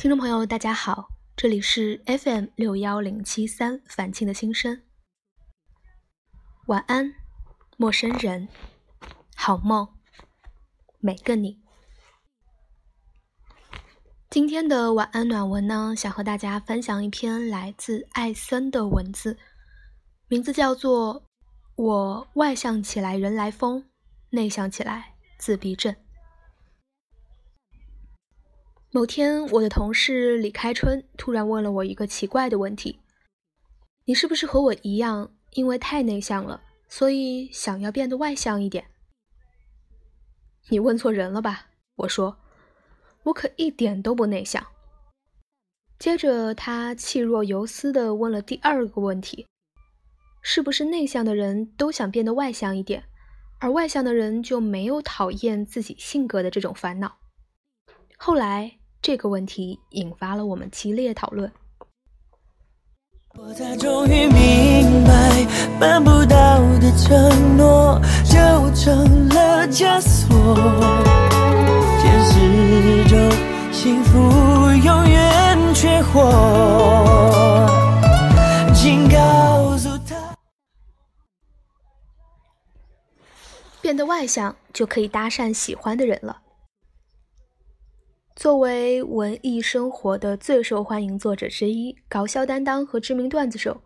听众朋友，大家好，这里是 FM 六幺零七三反庆的心声。晚安，陌生人，好梦，每个你。今天的晚安暖文呢，想和大家分享一篇来自艾森的文字，名字叫做《我外向起来人来疯，内向起来自闭症》。某天，我的同事李开春突然问了我一个奇怪的问题：“你是不是和我一样，因为太内向了，所以想要变得外向一点？”你问错人了吧？我说。我可一点都不内向。接着，他气若游丝地问了第二个问题：“是不是内向的人都想变得外向一点，而外向的人就没有讨厌自己性格的这种烦恼？”后来，这个问题引发了我们激烈讨论。我才终于明白，办不到的承诺就成了枷锁。始终幸福永远缺货。请告诉他，变得外向就可以搭讪喜欢的人了。作为文艺生活的最受欢迎作者之一，搞笑担当和知名段子手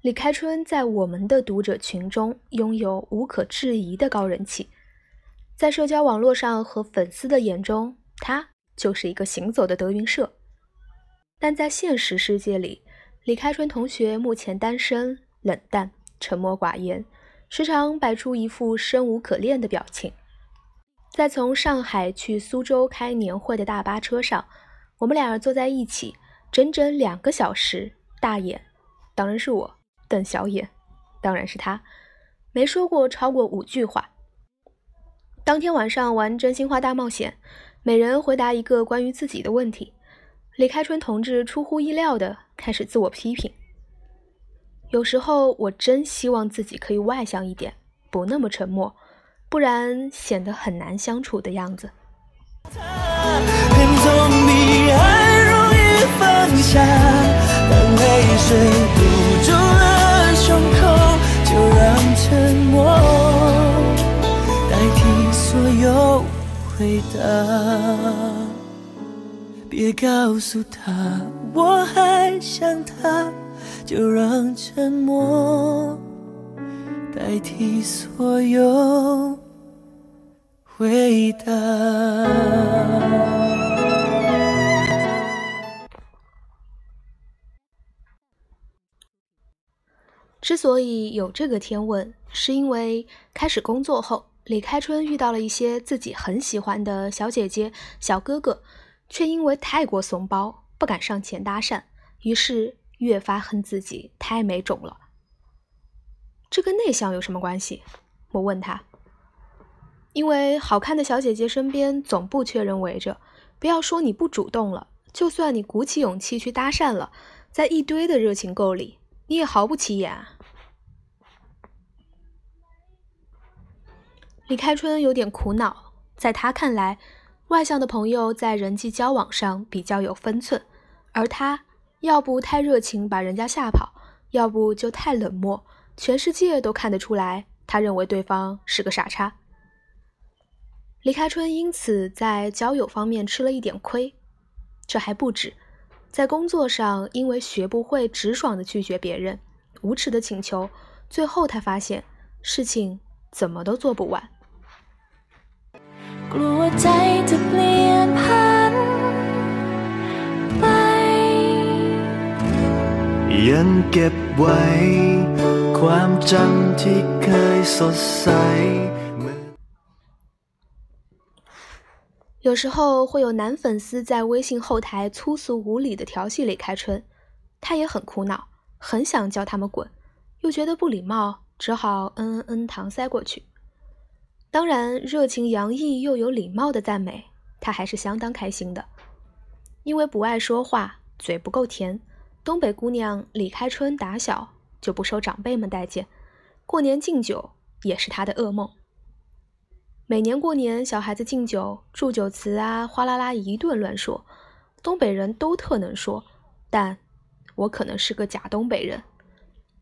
李开春，在我们的读者群中拥有无可置疑的高人气。在社交网络上和粉丝的眼中，他就是一个行走的德云社。但在现实世界里，李开春同学目前单身、冷淡、沉默寡言，时常摆出一副生无可恋的表情。在从上海去苏州开年会的大巴车上，我们俩坐在一起整整两个小时，大眼当然是我，瞪小眼当然是他，没说过超过五句话。当天晚上玩真心话大冒险，每人回答一个关于自己的问题。李开春同志出乎意料的开始自我批评。有时候我真希望自己可以外向一点，不那么沉默，不然显得很难相处的样子。回答，别告诉他我还想他，就让沉默。代替所有回答。之所以有这个天问，是因为开始工作后。李开春遇到了一些自己很喜欢的小姐姐、小哥哥，却因为太过怂包，不敢上前搭讪，于是越发恨自己太没种了。这跟内向有什么关系？我问他。因为好看的小姐姐身边总不缺人围着，不要说你不主动了，就算你鼓起勇气去搭讪了，在一堆的热情够里，你也毫不起眼啊。李开春有点苦恼，在他看来，外向的朋友在人际交往上比较有分寸，而他要不太热情把人家吓跑，要不就太冷漠，全世界都看得出来，他认为对方是个傻叉。李开春因此在交友方面吃了一点亏，这还不止，在工作上因为学不会直爽的拒绝别人，无耻的请求，最后他发现事情怎么都做不完。有时候会有男粉丝在微信后台粗俗无礼的调戏李开春，他也很苦恼，很想叫他们滚，又觉得不礼貌，只好嗯嗯嗯搪塞过去。当然，热情洋溢又有礼貌的赞美，他还是相当开心的。因为不爱说话，嘴不够甜，东北姑娘李开春打小就不受长辈们待见，过年敬酒也是他的噩梦。每年过年，小孩子敬酒、祝酒词啊，哗啦啦一顿乱说。东北人都特能说，但我可能是个假东北人，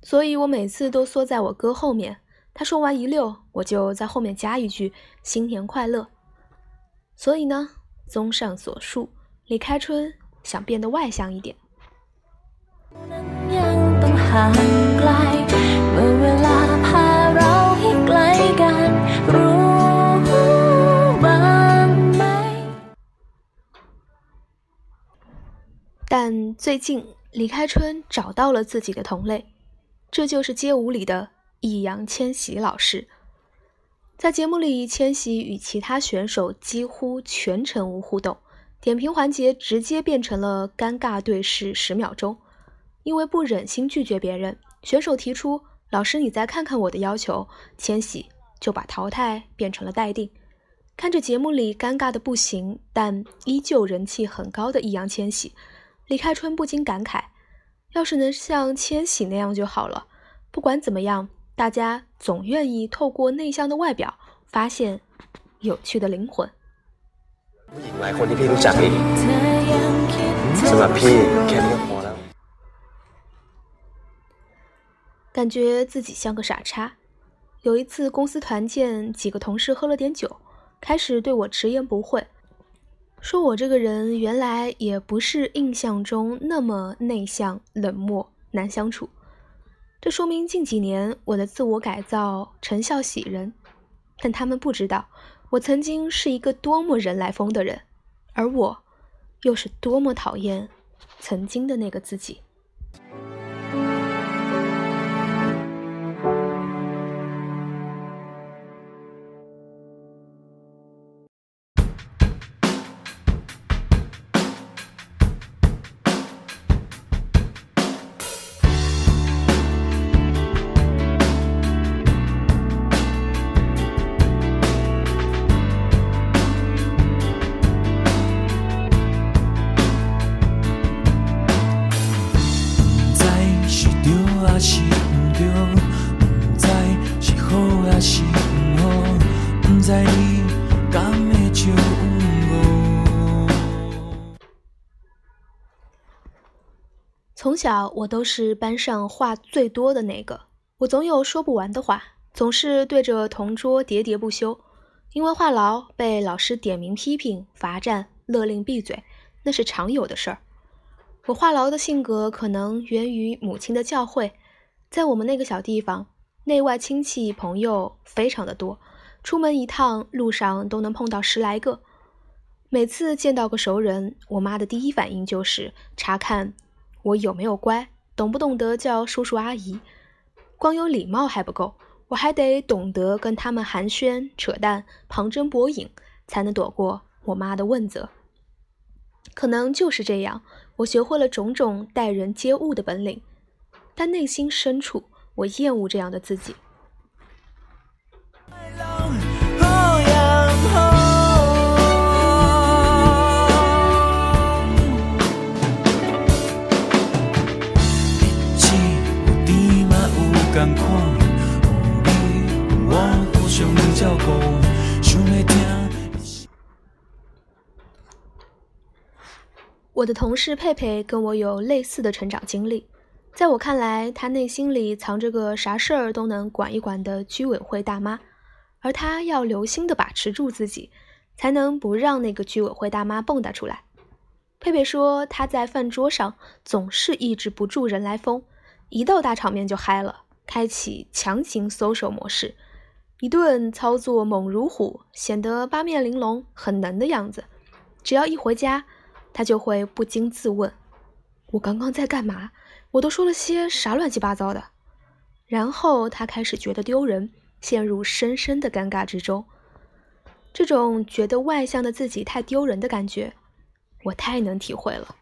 所以我每次都缩在我哥后面。他说完一溜，我就在后面加一句“新年快乐”。所以呢，综上所述，李开春想变得外向一点。但最近，李开春找到了自己的同类，这就是街舞里的易烊千玺老师。在节目里，千玺与其他选手几乎全程无互动，点评环节直接变成了尴尬对视十秒钟。因为不忍心拒绝别人，选手提出“老师，你再看看我的要求”，千玺就把淘汰变成了待定。看着节目里尴尬的不行，但依旧人气很高的易烊千玺，李开春不禁感慨：要是能像千玺那样就好了。不管怎么样，大家总愿意透过内向的外表发现有趣的灵魂。感觉自己像个傻叉。有一次公司团建，几个同事喝了点酒，开始对我直言不讳，说我这个人原来也不是印象中那么内向、冷漠、难相处。这说明近几年我的自我改造成效喜人。但他们不知道，我曾经是一个多么人来疯的人，而我又是多么讨厌曾经的那个自己。从小我都是班上话最多的那个，我总有说不完的话，总是对着同桌喋喋不休。因为话痨被老师点名批评、罚站、勒令闭嘴，那是常有的事儿。我话痨的性格可能源于母亲的教诲，在我们那个小地方，内外亲戚朋友非常的多，出门一趟路上都能碰到十来个。每次见到个熟人，我妈的第一反应就是查看。我有没有乖？懂不懂得叫叔叔阿姨？光有礼貌还不够，我还得懂得跟他们寒暄、扯淡、旁征博引，才能躲过我妈的问责。可能就是这样，我学会了种种待人接物的本领，但内心深处，我厌恶这样的自己。我的同事佩佩跟我有类似的成长经历，在我看来，她内心里藏着个啥事儿都能管一管的居委会大妈，而她要留心的把持住自己，才能不让那个居委会大妈蹦跶出来。佩佩说，她在饭桌上总是抑制不住人来疯，一到大场面就嗨了，开启强行搜手模式，一顿操作猛如虎，显得八面玲珑、很能的样子。只要一回家，他就会不禁自问：“我刚刚在干嘛？我都说了些啥乱七八糟的？”然后他开始觉得丢人，陷入深深的尴尬之中。这种觉得外向的自己太丢人的感觉，我太能体会了。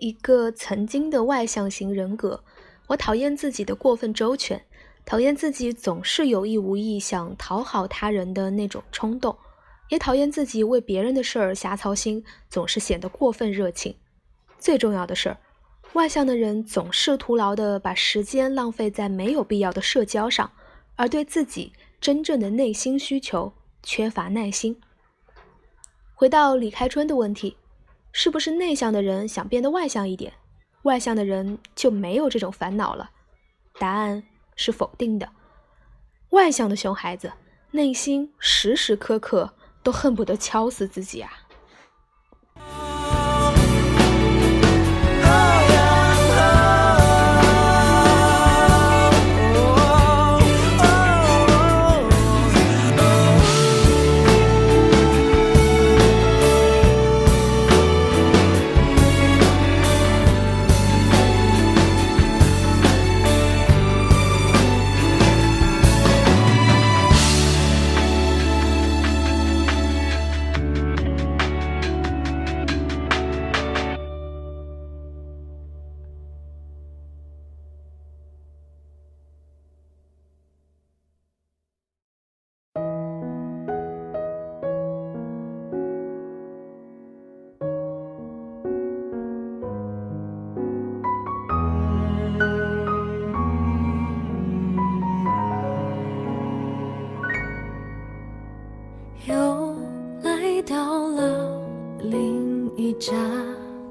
一个曾经的外向型人格，我讨厌自己的过分周全，讨厌自己总是有意无意想讨好他人的那种冲动，也讨厌自己为别人的事儿瞎操心，总是显得过分热情。最重要的是，外向的人总是徒劳的把时间浪费在没有必要的社交上，而对自己真正的内心需求缺乏耐心。回到李开春的问题。是不是内向的人想变得外向一点，外向的人就没有这种烦恼了？答案是否定的。外向的熊孩子内心时时刻刻都恨不得敲死自己啊！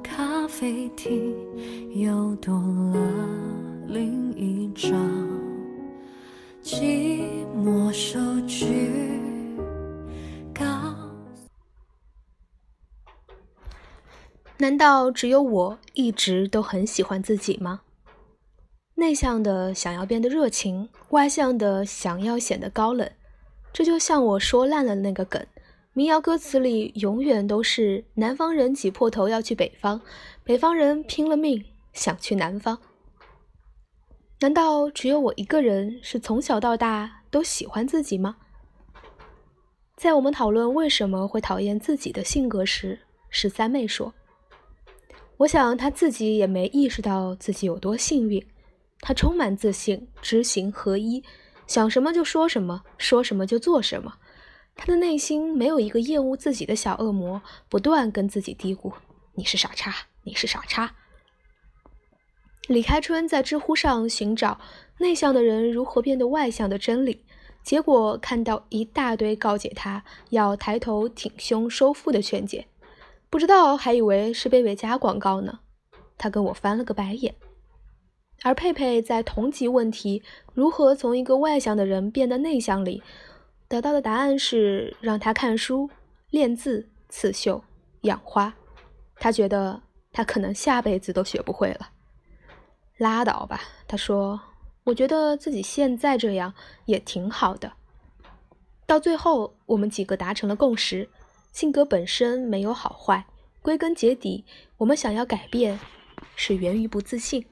咖啡厅又多了另一张寂寞手句。难道只有我一直都很喜欢自己吗？内向的想要变得热情，外向的想要显得高冷，这就像我说烂了那个梗。民谣歌词里永远都是南方人挤破头要去北方，北方人拼了命想去南方。难道只有我一个人是从小到大都喜欢自己吗？在我们讨论为什么会讨厌自己的性格时，十三妹说：“我想她自己也没意识到自己有多幸运，她充满自信，知行合一，想什么就说什么，说什么就做什么。”他的内心没有一个厌恶自己的小恶魔，不断跟自己嘀咕：“你是傻叉，你是傻叉。”李开春在知乎上寻找内向的人如何变得外向的真理，结果看到一大堆告诫他要抬头挺胸收腹的劝解，不知道还以为是贝贝家广告呢。他跟我翻了个白眼。而佩佩在同级问题“如何从一个外向的人变得内向”里。得到的答案是让他看书、练字、刺绣、养花。他觉得他可能下辈子都学不会了。拉倒吧，他说：“我觉得自己现在这样也挺好的。”到最后，我们几个达成了共识：性格本身没有好坏，归根结底，我们想要改变，是源于不自信。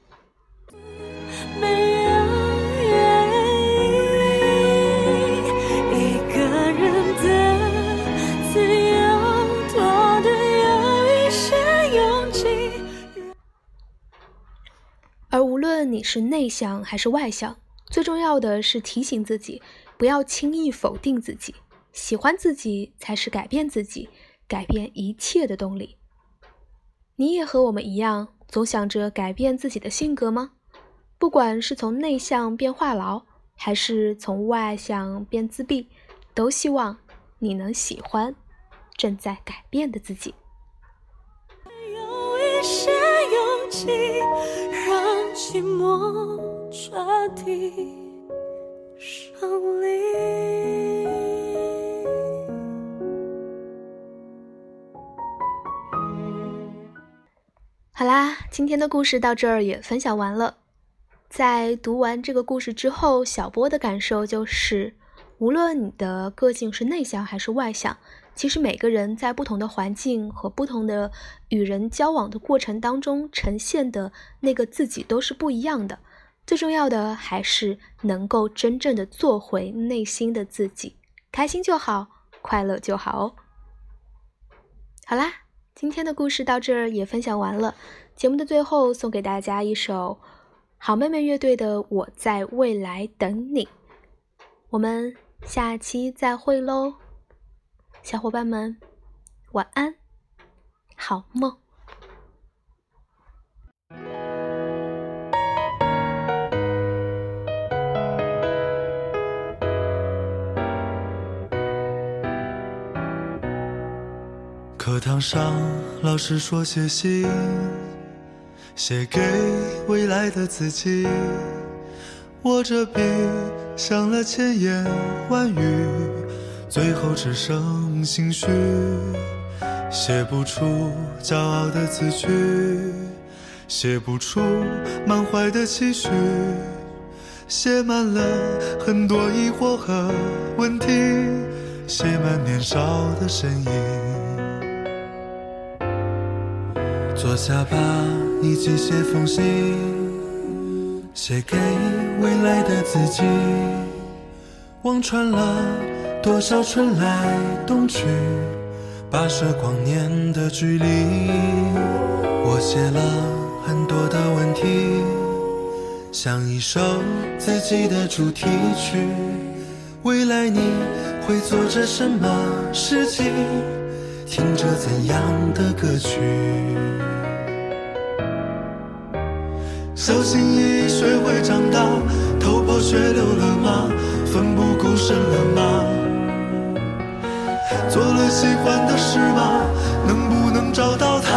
你是内向还是外向，最重要的是提醒自己，不要轻易否定自己。喜欢自己才是改变自己、改变一切的动力。你也和我们一样，总想着改变自己的性格吗？不管是从内向变话痨，还是从外向变自闭，都希望你能喜欢正在改变的自己。勇气。寂寞彻底胜利。好啦，今天的故事到这儿也分享完了。在读完这个故事之后，小波的感受就是，无论你的个性是内向还是外向。其实每个人在不同的环境和不同的与人交往的过程当中，呈现的那个自己都是不一样的。最重要的还是能够真正的做回内心的自己，开心就好，快乐就好哦。好啦，今天的故事到这儿也分享完了。节目的最后，送给大家一首好妹妹乐队的《我在未来等你》。我们下期再会喽，小伙伴们，晚安，好梦。课堂上，老师说写信，写给未来的自己。握着笔，想了千言万语，最后只剩心虚，写不出骄傲的字句，写不出满怀的期许，写满了很多疑惑和问题，写满年少的身影。坐下吧，一起写封信，写给未来的自己。望穿了多少春来冬去，跋涉光年的距离。我写了很多的问题，像一首自己的主题曲。未来你会做着什么事情？听着怎样的歌曲？小心翼翼学会长大，头破血流了吗？奋不顾身了吗？做了喜欢的事吗？能不能找到他？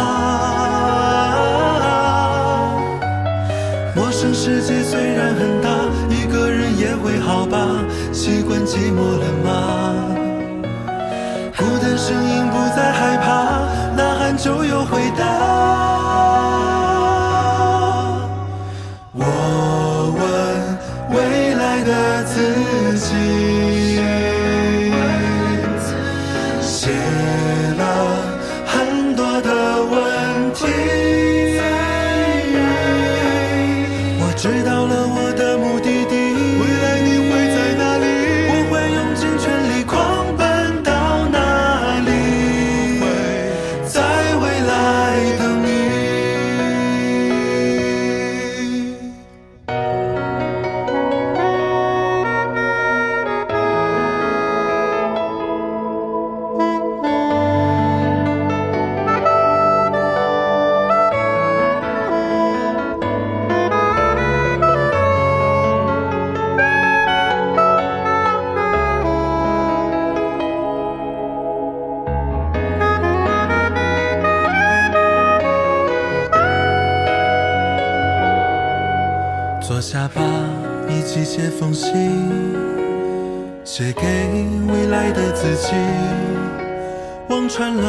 陌生世界虽然很大，一个人也会好吧？习惯寂寞了吗？孤单声音不再害怕，呐喊就有回